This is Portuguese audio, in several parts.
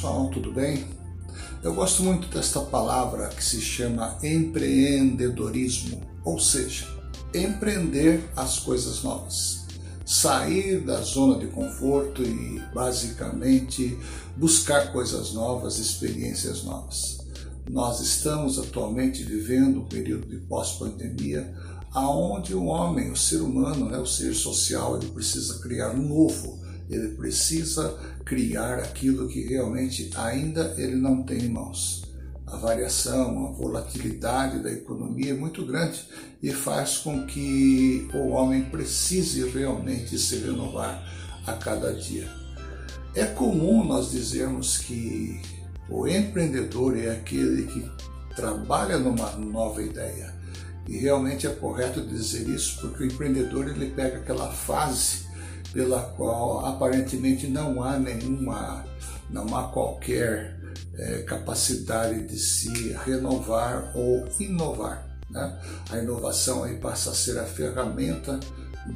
pessoal, tudo bem? Eu gosto muito desta palavra que se chama empreendedorismo, ou seja, empreender as coisas novas, sair da zona de conforto e basicamente buscar coisas novas, experiências novas. Nós estamos atualmente vivendo um período de pós-pandemia, aonde o homem, o ser humano, né, o ser social, ele precisa criar um novo ele precisa criar aquilo que realmente ainda ele não tem em mãos. A variação, a volatilidade da economia é muito grande e faz com que o homem precise realmente se renovar a cada dia. É comum nós dizermos que o empreendedor é aquele que trabalha numa nova ideia. E realmente é correto dizer isso, porque o empreendedor ele pega aquela fase pela qual aparentemente não há nenhuma, não há qualquer é, capacidade de se renovar ou inovar. Né? A inovação aí passa a ser a ferramenta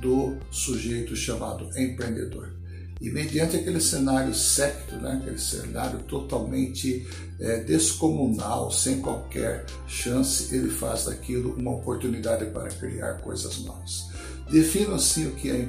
do sujeito chamado empreendedor. E mediante aquele cenário secto, né, aquele cenário totalmente é, descomunal, sem qualquer chance, ele faz daquilo uma oportunidade para criar coisas novas. Defino assim o que é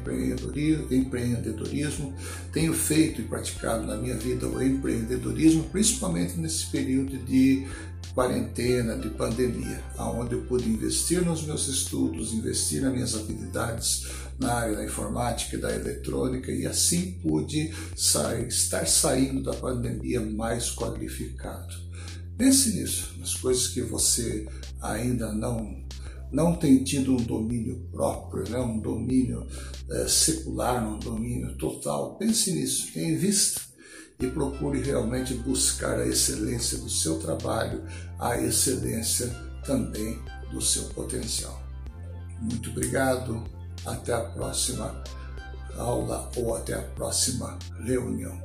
empreendedorismo. Tenho feito e praticado na minha vida o empreendedorismo, principalmente nesse período de quarentena, de pandemia, onde eu pude investir nos meus estudos, investir nas minhas habilidades na área da informática e da eletrônica e assim pude sair, estar saindo da pandemia mais qualificado. Pense nisso, nas coisas que você ainda não não tem tido um domínio próprio, né? um domínio é, secular, um domínio total. Pense nisso, invista e procure realmente buscar a excelência do seu trabalho, a excelência também do seu potencial. Muito obrigado, até a próxima aula ou até a próxima reunião.